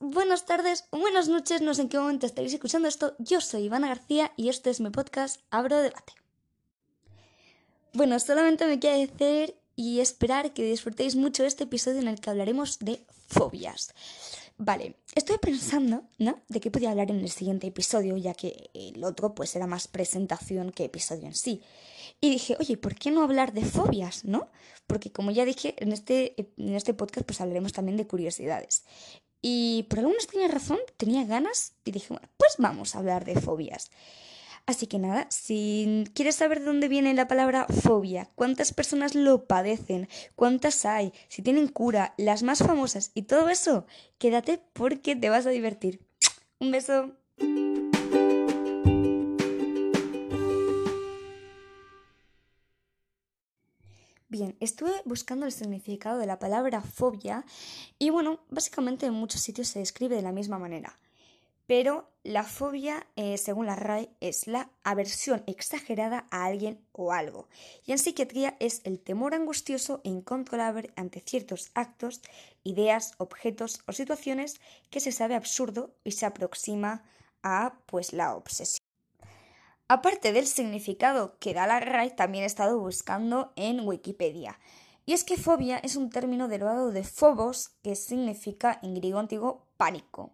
buenas tardes, buenas noches, no sé en qué momento estaréis escuchando esto. Yo soy Ivana García y este es mi podcast Abro Debate. Bueno, solamente me queda decir y esperar que disfrutéis mucho este episodio en el que hablaremos de fobias. Vale, estoy pensando, ¿no? De qué podía hablar en el siguiente episodio, ya que el otro pues era más presentación que episodio en sí. Y dije, oye, ¿por qué no hablar de fobias, no? Porque como ya dije, en este, en este podcast pues hablaremos también de curiosidades. Y por alguna extraña razón tenía ganas y dije, bueno, pues vamos a hablar de fobias. Así que nada, si quieres saber de dónde viene la palabra fobia, cuántas personas lo padecen, cuántas hay, si tienen cura, las más famosas y todo eso, quédate porque te vas a divertir. Un beso. Bien, estuve buscando el significado de la palabra fobia y bueno, básicamente en muchos sitios se describe de la misma manera. Pero la fobia, eh, según la RAE, es la aversión exagerada a alguien o algo. Y en psiquiatría es el temor angustioso e incontrolable ante ciertos actos, ideas, objetos o situaciones que se sabe absurdo y se aproxima a pues la obsesión. Aparte del significado que da la RAI, también he estado buscando en Wikipedia. Y es que fobia es un término derivado de phobos, que significa en griego antiguo pánico.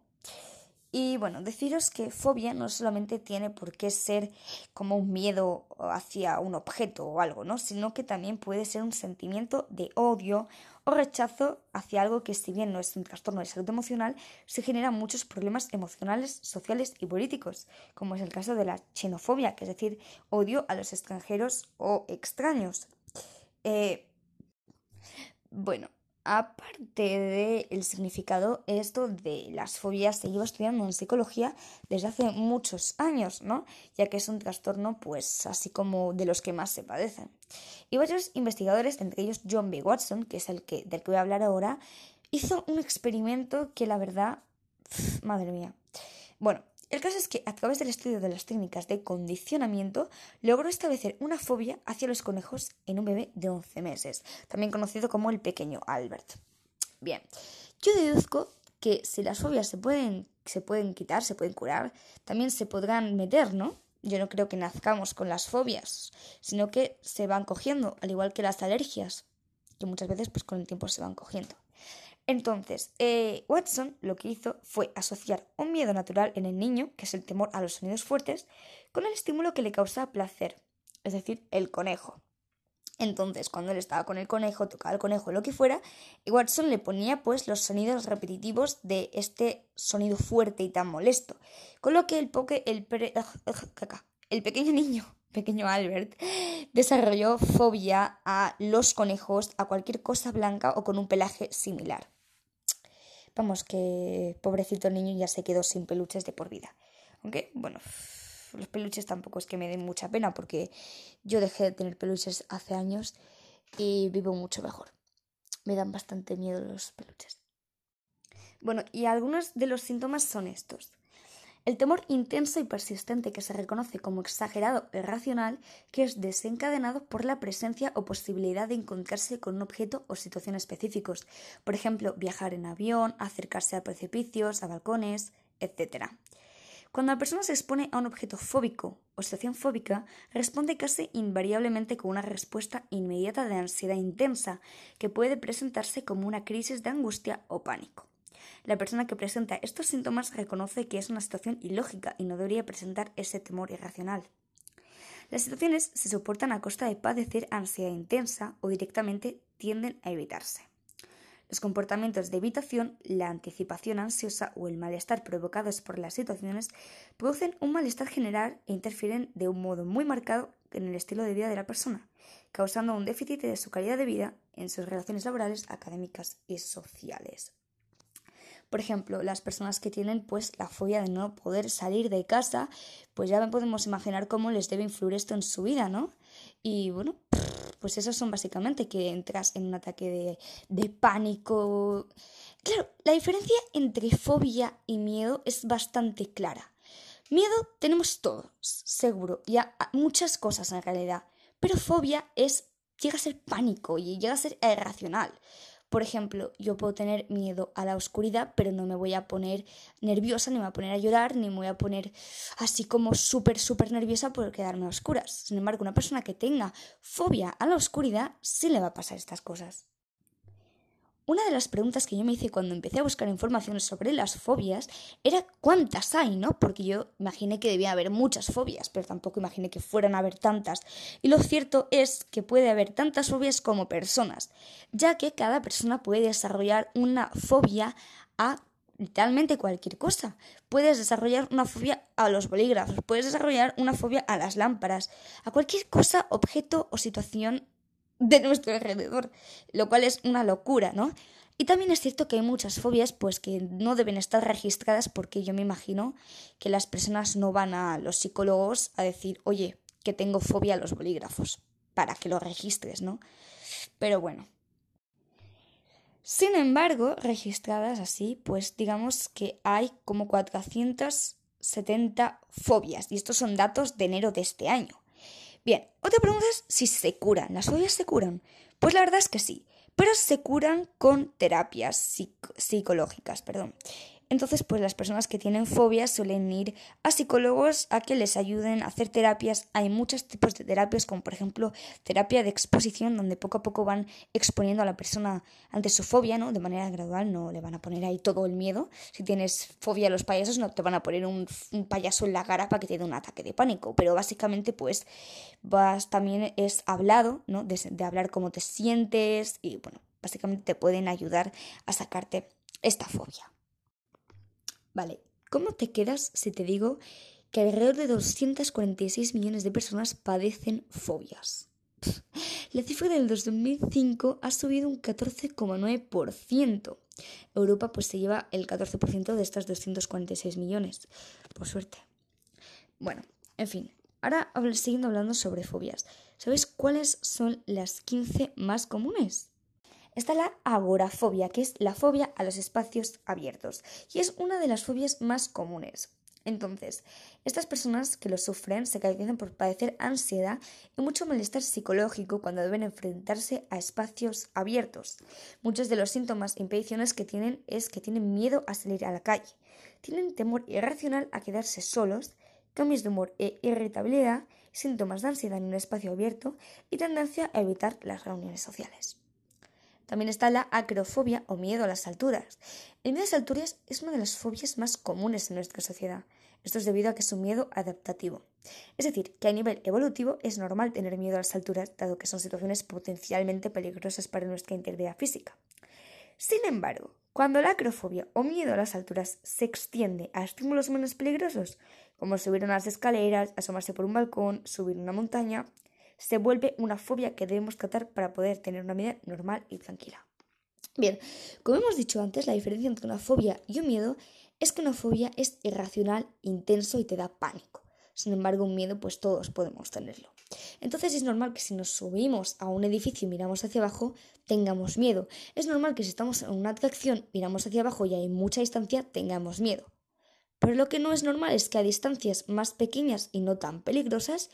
Y bueno, deciros que fobia no solamente tiene por qué ser como un miedo hacia un objeto o algo, ¿no? Sino que también puede ser un sentimiento de odio o rechazo hacia algo que si bien no es un trastorno de salud emocional, se generan muchos problemas emocionales, sociales y políticos, como es el caso de la xenofobia, que es decir, odio a los extranjeros o extraños. Eh, bueno, aparte del significado, esto de las fobias se lleva estudiando en psicología desde hace muchos años, ¿no? Ya que es un trastorno, pues, así como de los que más se padecen. Y varios investigadores, entre ellos John B. Watson, que es el que, del que voy a hablar ahora, hizo un experimento que la verdad, madre mía. Bueno, el caso es que a través del estudio de las técnicas de condicionamiento logró establecer una fobia hacia los conejos en un bebé de 11 meses, también conocido como el pequeño Albert. Bien, yo deduzco que si las fobias se pueden, se pueden quitar, se pueden curar, también se podrán meter, ¿no? Yo no creo que nazcamos con las fobias, sino que se van cogiendo, al igual que las alergias, que muchas veces pues con el tiempo se van cogiendo. Entonces, eh, Watson lo que hizo fue asociar un miedo natural en el niño, que es el temor a los sonidos fuertes, con el estímulo que le causa placer, es decir, el conejo. Entonces, cuando él estaba con el conejo, tocaba el conejo, lo que fuera, Watson le ponía pues los sonidos repetitivos de este sonido fuerte y tan molesto. Con lo que el, poke, el, el pequeño niño, pequeño Albert, desarrolló fobia a los conejos, a cualquier cosa blanca o con un pelaje similar. Vamos, que pobrecito niño ya se quedó sin peluches de por vida. Aunque, bueno, los peluches tampoco es que me den mucha pena porque yo dejé de tener peluches hace años y vivo mucho mejor. Me dan bastante miedo los peluches. Bueno, y algunos de los síntomas son estos. El temor intenso y persistente que se reconoce como exagerado e irracional, que es desencadenado por la presencia o posibilidad de encontrarse con un objeto o situación específicos, por ejemplo, viajar en avión, acercarse a precipicios, a balcones, etc. Cuando la persona se expone a un objeto fóbico o situación fóbica, responde casi invariablemente con una respuesta inmediata de ansiedad intensa, que puede presentarse como una crisis de angustia o pánico. La persona que presenta estos síntomas reconoce que es una situación ilógica y no debería presentar ese temor irracional. Las situaciones se soportan a costa de padecer ansiedad intensa o directamente tienden a evitarse. Los comportamientos de evitación, la anticipación ansiosa o el malestar provocados por las situaciones producen un malestar general e interfieren de un modo muy marcado en el estilo de vida de la persona, causando un déficit de su calidad de vida en sus relaciones laborales, académicas y sociales. Por ejemplo, las personas que tienen pues la fobia de no poder salir de casa, pues ya podemos imaginar cómo les debe influir esto en su vida, ¿no? Y bueno, pues esos son básicamente que entras en un ataque de, de pánico. Claro, la diferencia entre fobia y miedo es bastante clara. Miedo tenemos todos, seguro, y muchas cosas en realidad. Pero fobia es llega a ser pánico y llega a ser irracional Por ejemplo, yo puedo tener miedo a la oscuridad, pero no me voy a poner nerviosa, ni me voy a poner a llorar, ni me voy a poner así como súper, súper nerviosa por quedarme a oscuras. Sin embargo, una persona que tenga fobia a la oscuridad, sí le va a pasar estas cosas. Una de las preguntas que yo me hice cuando empecé a buscar información sobre las fobias era cuántas hay, ¿no? Porque yo imaginé que debía haber muchas fobias, pero tampoco imaginé que fueran a haber tantas. Y lo cierto es que puede haber tantas fobias como personas, ya que cada persona puede desarrollar una fobia a literalmente cualquier cosa. Puedes desarrollar una fobia a los bolígrafos, puedes desarrollar una fobia a las lámparas, a cualquier cosa, objeto o situación de nuestro alrededor, lo cual es una locura, ¿no? Y también es cierto que hay muchas fobias pues que no deben estar registradas porque yo me imagino que las personas no van a los psicólogos a decir, "Oye, que tengo fobia a los bolígrafos", para que lo registres, ¿no? Pero bueno. Sin embargo, registradas así, pues digamos que hay como 470 fobias y estos son datos de enero de este año. Bien, otra pregunta es si se curan. ¿Las fobias se curan? Pues la verdad es que sí, pero se curan con terapias psicológicas, perdón. Entonces, pues las personas que tienen fobias suelen ir a psicólogos a que les ayuden a hacer terapias. Hay muchos tipos de terapias, como por ejemplo terapia de exposición, donde poco a poco van exponiendo a la persona ante su fobia, ¿no? De manera gradual, no le van a poner ahí todo el miedo. Si tienes fobia a los payasos, no te van a poner un, payaso en la cara para que te dé un ataque de pánico. Pero básicamente, pues, vas también es hablado, ¿no? De, de hablar cómo te sientes y, bueno, básicamente te pueden ayudar a sacarte esta fobia. Vale, ¿cómo te quedas si te digo que alrededor de 246 millones de personas padecen fobias? La cifra del 2005 ha subido un 14,9%. Europa pues se lleva el 14% de estas 246 millones, por suerte. Bueno, en fin, ahora siguiendo hablando sobre fobias. ¿Sabéis cuáles son las 15 más comunes? Está la agorafobia, que es la fobia a los espacios abiertos, y es una de las fobias más comunes. Entonces, estas personas que lo sufren se caracterizan por padecer ansiedad y mucho malestar psicológico cuando deben enfrentarse a espacios abiertos. Muchos de los síntomas e impediciones que tienen es que tienen miedo a salir a la calle, tienen temor irracional a quedarse solos, cambios de humor e irritabilidad, síntomas de ansiedad en un espacio abierto y tendencia a evitar las reuniones sociales. También está la acrofobia o miedo a las alturas. El miedo a las alturas es una de las fobias más comunes en nuestra sociedad. Esto es debido a que es un miedo adaptativo. Es decir, que a nivel evolutivo es normal tener miedo a las alturas, dado que son situaciones potencialmente peligrosas para nuestra integridad física. Sin embargo, cuando la acrofobia o miedo a las alturas se extiende a estímulos menos peligrosos, como subir unas escaleras, asomarse por un balcón, subir una montaña, se vuelve una fobia que debemos tratar para poder tener una vida normal y tranquila. Bien, como hemos dicho antes, la diferencia entre una fobia y un miedo es que una fobia es irracional, intenso y te da pánico. Sin embargo, un miedo, pues todos podemos tenerlo. Entonces es normal que si nos subimos a un edificio y miramos hacia abajo, tengamos miedo. Es normal que si estamos en una atracción, miramos hacia abajo y hay mucha distancia, tengamos miedo. Pero lo que no es normal es que a distancias más pequeñas y no tan peligrosas,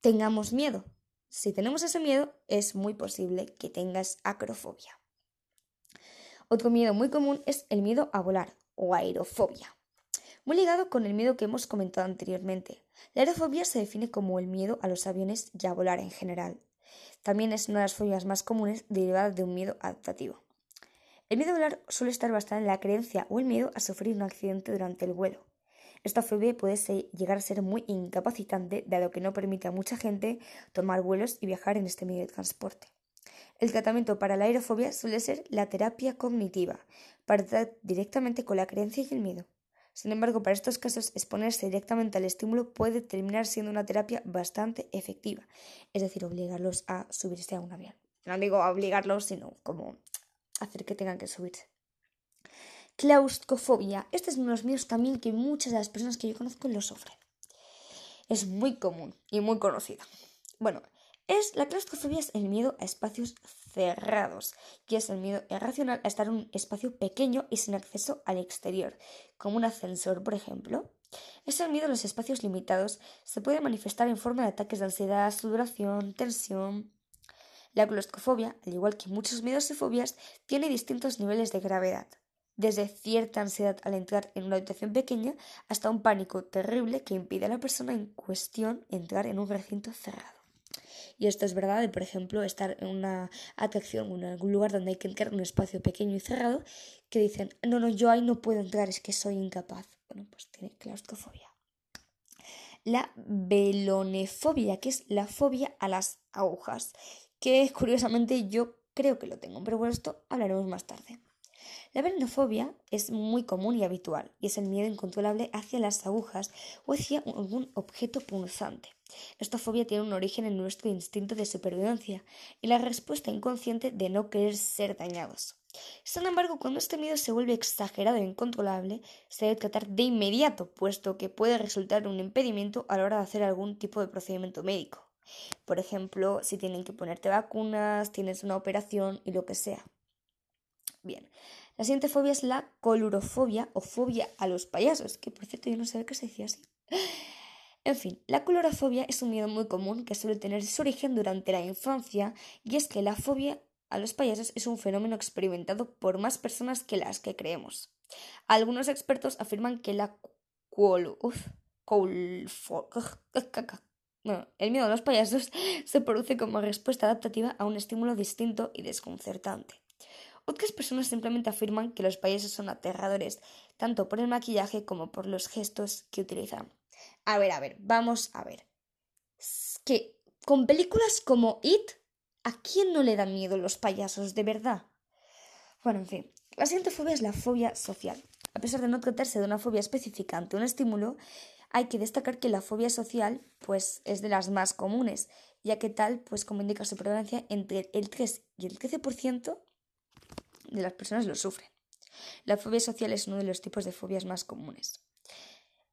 tengamos miedo. Si tenemos ese miedo, es muy posible que tengas acrofobia. Otro miedo muy común es el miedo a volar o aerofobia. Muy ligado con el miedo que hemos comentado anteriormente. La aerofobia se define como el miedo a los aviones y a volar en general. También es una de las fobias más comunes derivada de un miedo adaptativo. El miedo a volar suele estar basado en la creencia o el miedo a sufrir un accidente durante el vuelo. Esta fobia puede llegar a ser muy incapacitante, dado que no permite a mucha gente tomar vuelos y viajar en este medio de transporte. El tratamiento para la aerofobia suele ser la terapia cognitiva, para tratar directamente con la creencia y el miedo. Sin embargo, para estos casos, exponerse directamente al estímulo puede terminar siendo una terapia bastante efectiva, es decir, obligarlos a subirse a un avión. No digo obligarlos, sino como hacer que tengan que subirse. Claustrofobia. Este es uno de los míos también que muchas de las personas que yo conozco lo sufren. Es muy común y muy conocida. Bueno, es la claustrofobia es el miedo a espacios cerrados, que es el miedo irracional a estar en un espacio pequeño y sin acceso al exterior, como un ascensor, por ejemplo. Ese miedo a los espacios limitados se puede manifestar en forma de ataques de ansiedad, sudoración, tensión. La claustrofobia, al igual que muchos miedos y fobias, tiene distintos niveles de gravedad, desde cierta ansiedad al entrar en una habitación pequeña hasta un pánico terrible que impide a la persona en cuestión entrar en un recinto cerrado. Y esto es verdad de, por ejemplo, estar en una atracción o en algún lugar donde hay que entrar en un espacio pequeño y cerrado, que dicen, no, no, yo ahí no puedo entrar, es que soy incapaz. Bueno, pues tiene claustrofobia. La velonefobia, que es la fobia a las agujas, que curiosamente yo creo que lo tengo, pero bueno, esto hablaremos más tarde. La velonofobia es muy común y habitual, y es el miedo incontrolable hacia las agujas o hacia algún objeto punzante. Esta fobia tiene un origen en nuestro instinto de supervivencia y la respuesta inconsciente de no querer ser dañados. Sin embargo, cuando este miedo se vuelve exagerado e incontrolable, se debe tratar de inmediato, puesto que puede resultar un impedimento a la hora de hacer algún tipo de procedimiento médico. Por ejemplo, si tienen que ponerte vacunas, tienes una operación y lo que sea. Bien, la siguiente fobia es la colurofobia o fobia a los payasos, que por cierto yo no sabía que se decía así. En fin, la colorofobia es un miedo muy común que suele tener su origen durante la infancia y es que la fobia a los payasos es un fenómeno experimentado por más personas que las que creemos. Algunos expertos afirman que la el miedo a los payasos se produce como respuesta adaptativa a un estímulo distinto y desconcertante. Otras personas simplemente afirman que los payasos son aterradores, tanto por el maquillaje como por los gestos que utilizan. A ver, a ver, vamos a ver. que con películas como It, ¿a quién no le dan miedo los payasos, de verdad? Bueno, en fin, la siguiente fobia es la fobia social. A pesar de no tratarse de una fobia específica ante un estímulo, hay que destacar que la fobia social pues es de las más comunes, ya que tal, pues como indica su prevalencia, entre el 3 y el 13% de las personas lo sufren. La fobia social es uno de los tipos de fobias más comunes.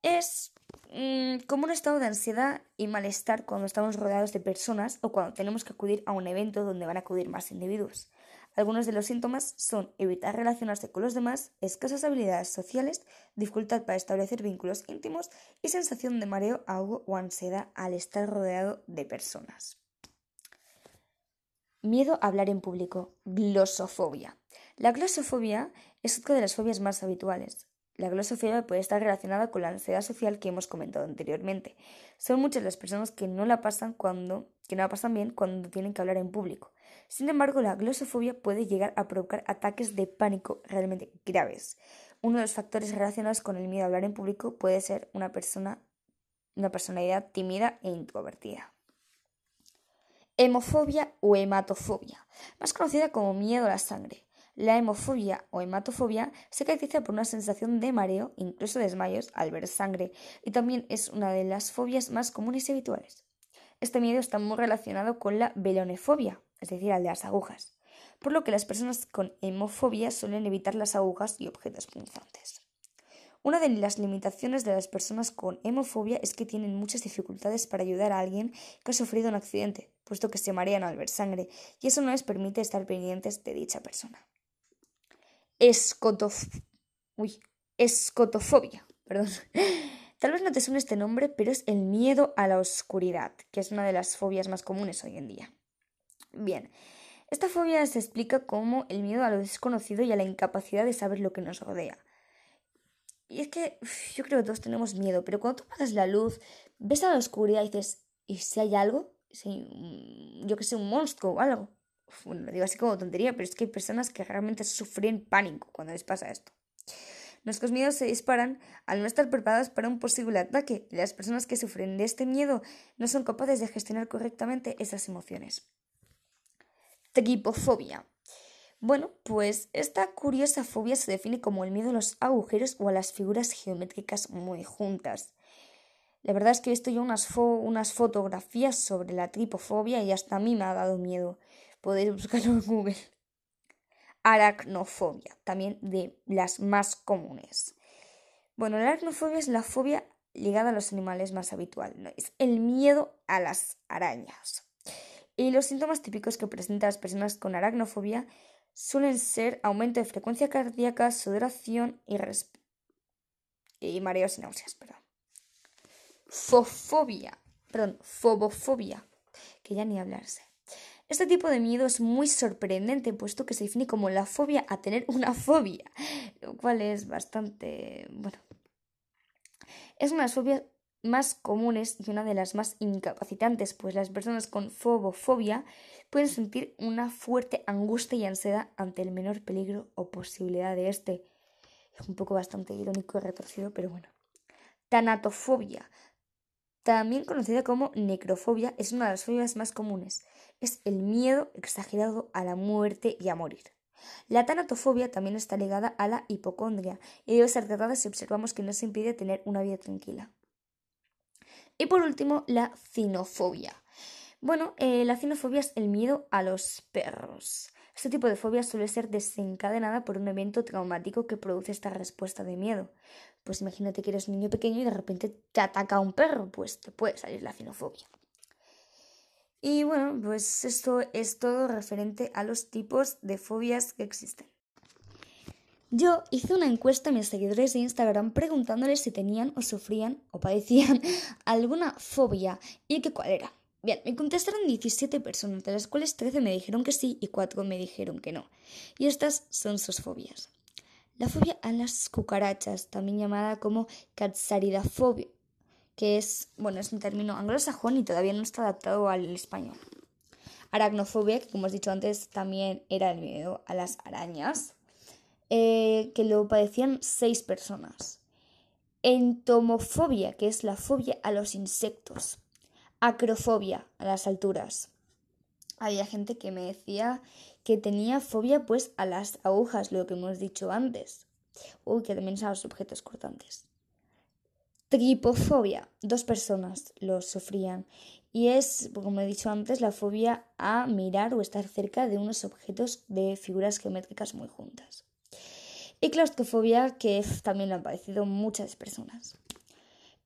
Es mm, como un estado de ansiedad y malestar cuando estamos rodeados de personas o cuando tenemos que acudir a un evento donde van a acudir más individuos. Algunos de los síntomas son evitar relacionarse con los demás, escasas habilidades sociales, dificultad para establecer vínculos íntimos y sensación de mareo, ahogo o ansiedad al estar rodeado de personas. Miedo a hablar en público. Glosofobia. La glosofobia es otra de las fobias más habituales. La glosofobia puede estar relacionada con la ansiedad social que hemos comentado anteriormente. Son muchas las personas que no la pasan cuando la pasan bien cuando tienen que hablar en público. Sin embargo, la glosofobia puede llegar a provocar ataques de pánico realmente graves. Uno de los factores relacionados con el miedo a hablar en público puede ser una una personalidad tímida e introvertida. Hemofobia o hematofobia, más conocida como miedo a la sangre. La hemofobia o hematofobia se caracteriza por una sensación de mareo, incluso desmayos, al ver sangre, y también es una de las fobias más comunes y habituales. Este miedo está muy relacionado con la velonefobia, es decir, al de las agujas, por lo que las personas con hemofobia suelen evitar las agujas y objetos punzantes. Una de las limitaciones de las personas con hemofobia es que tienen muchas dificultades para ayudar a alguien que ha sufrido un accidente, puesto que se marean al ver sangre, y eso no les permite estar pendientes de dicha persona escotofobia. Perdón. Tal vez no te suene este nombre, pero es el miedo a la oscuridad, que es una de las fobias más comunes hoy en día. Bien, esta fobia se explica como el miedo a lo desconocido y a la incapacidad de saber lo que nos rodea. Y es que yo creo que todos tenemos miedo, pero cuando tú pasas la luz, ves a la oscuridad y dices, ¿y si hay algo? Si, yo que sé, un monstruo o algo bueno, lo digo así como tontería, pero es que hay personas que realmente sufren pánico cuando les pasa esto. Nuestros miedos se disparan al no estar preparados para un posible ataque las personas que sufren de este miedo no son capaces de gestionar correctamente esas emociones. Tripofobia. Bueno, pues esta curiosa fobia se define como el miedo a los agujeros o a las figuras geométricas muy juntas. La verdad es que he visto yo unas, unas fotografías sobre la tripofobia y hasta a mí me ha dado miedo. Podéis buscarlo en Google. Aracnofobia, también de las más comunes. Bueno, la aracnofobia es la fobia ligada a los animales más habitual. Es el miedo a las arañas. Y los síntomas típicos que presentan las personas con aracnofobia suelen ser aumento de frecuencia cardíaca, sudoración y, y mareos y náuseas. Perdón. Fofobia, perdón, fobofobia, que ya ni hablarse. Este tipo de miedo es muy sorprendente, puesto que se define como la fobia a tener una fobia, lo cual es bastante... bueno. Es una de las fobias más comunes y una de las más incapacitantes, pues las personas con fobofobia pueden sentir una fuerte angustia y ansiedad ante el menor peligro o posibilidad de este. Es un poco bastante irónico y retorcido, pero bueno. Tanatofobia, también conocida como necrofobia, es una de las fobias más comunes. Es el miedo exagerado a la muerte y a morir. La tanatofobia también está ligada a la hipocondria y debe ser tratada si observamos que no se impide tener una vida tranquila. Y por último, la cinofobia. Bueno, eh, la cinofobia es el miedo a los perros. Este tipo de fobia suele ser desencadenada por un evento traumático que produce esta respuesta de miedo. Pues imagínate que eres un niño pequeño y de repente te ataca un perro, pues te puede salir la cinofobia. Y bueno, pues esto es todo referente a los tipos de fobias que existen. Yo hice una encuesta a mis seguidores de Instagram preguntándoles si tenían o sufrían o padecían alguna fobia y que cuál era. Bien, me contestaron 17 personas, de las cuales 13 me dijeron que sí y 4 me dijeron que no. Y estas son sus fobias. La fobia a las cucarachas, también llamada como catsaridafobia, que es, bueno, es un término anglosajón y todavía no está adaptado al español. Aracnofobia, que como os he dicho antes, también era el miedo a las arañas. Eh, que lo padecían seis personas. Entomofobia, que es la fobia a los insectos. Acrofobia, a las alturas. Había gente que me decía que tenía fobia pues a las agujas, lo que hemos dicho antes. Uy, que también a los objetos cortantes. Tripofobia, dos personas lo sufrían. Y es, como he dicho antes, la fobia a mirar o estar cerca de unos objetos de figuras geométricas muy juntas y claustrofobia, que también lo han padecido muchas personas.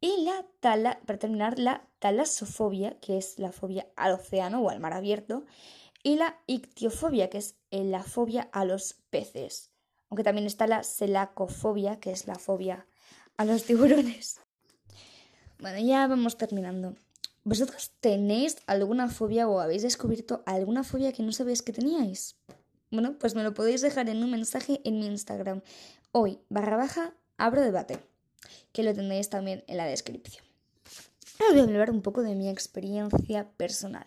Y la tala, para terminar, la talasofobia, que es la fobia al océano o al mar abierto, y la ictiofobia, que es la fobia a los peces. Aunque también está la selacofobia, que es la fobia a los tiburones. Bueno, ya vamos terminando. ¿Vosotros tenéis alguna fobia o habéis descubierto alguna fobia que no sabéis que teníais? Bueno, pues me lo podéis dejar en un mensaje en mi Instagram. Hoy, barra baja, abro debate, que lo tendréis también en la descripción. Ahora voy a hablar un poco de mi experiencia personal.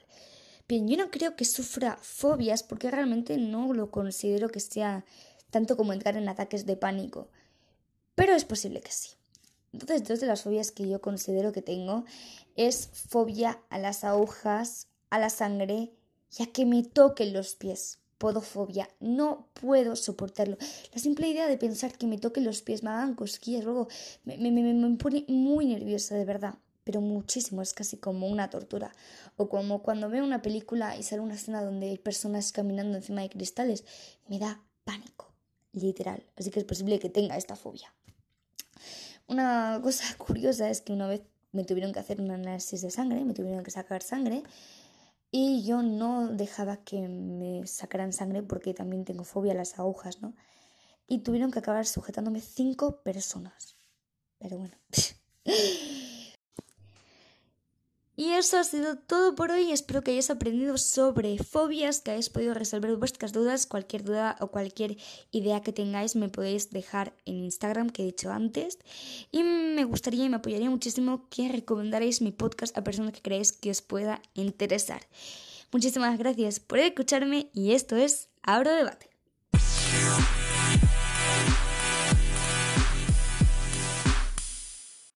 Bien, yo no creo que sufra fobias porque realmente no lo considero que sea tanto como entrar en ataques de pánico, pero es posible que sí. Entonces, dos de las fobias que yo considero que tengo es fobia a las agujas, a la sangre y a que me toquen los pies podofobia. No puedo soportarlo. La simple idea de pensar que me toquen los pies, me hagan cosquillas, luego me, me, me, me pone muy nerviosa, de verdad. Pero muchísimo, es casi como una tortura. O como cuando veo una película y sale una escena donde hay personas caminando encima de cristales, me da pánico, literal. Así que es posible que tenga esta fobia. Una cosa curiosa es que una vez me tuvieron que hacer un análisis de sangre, me tuvieron que sacar sangre y yo no dejaba que me sacaran sangre porque también tengo fobia a las agujas, ¿no? Y tuvieron que acabar sujetándome cinco personas. Pero bueno. Y eso ha sido todo por hoy. Espero que hayáis aprendido sobre fobias, que hayáis podido resolver vuestras dudas. Cualquier duda o cualquier idea que tengáis me podéis dejar en Instagram, que he dicho antes. Y me gustaría y me apoyaría muchísimo que recomendaréis mi podcast a personas que creáis que os pueda interesar. Muchísimas gracias por escucharme y esto es Abro Debate.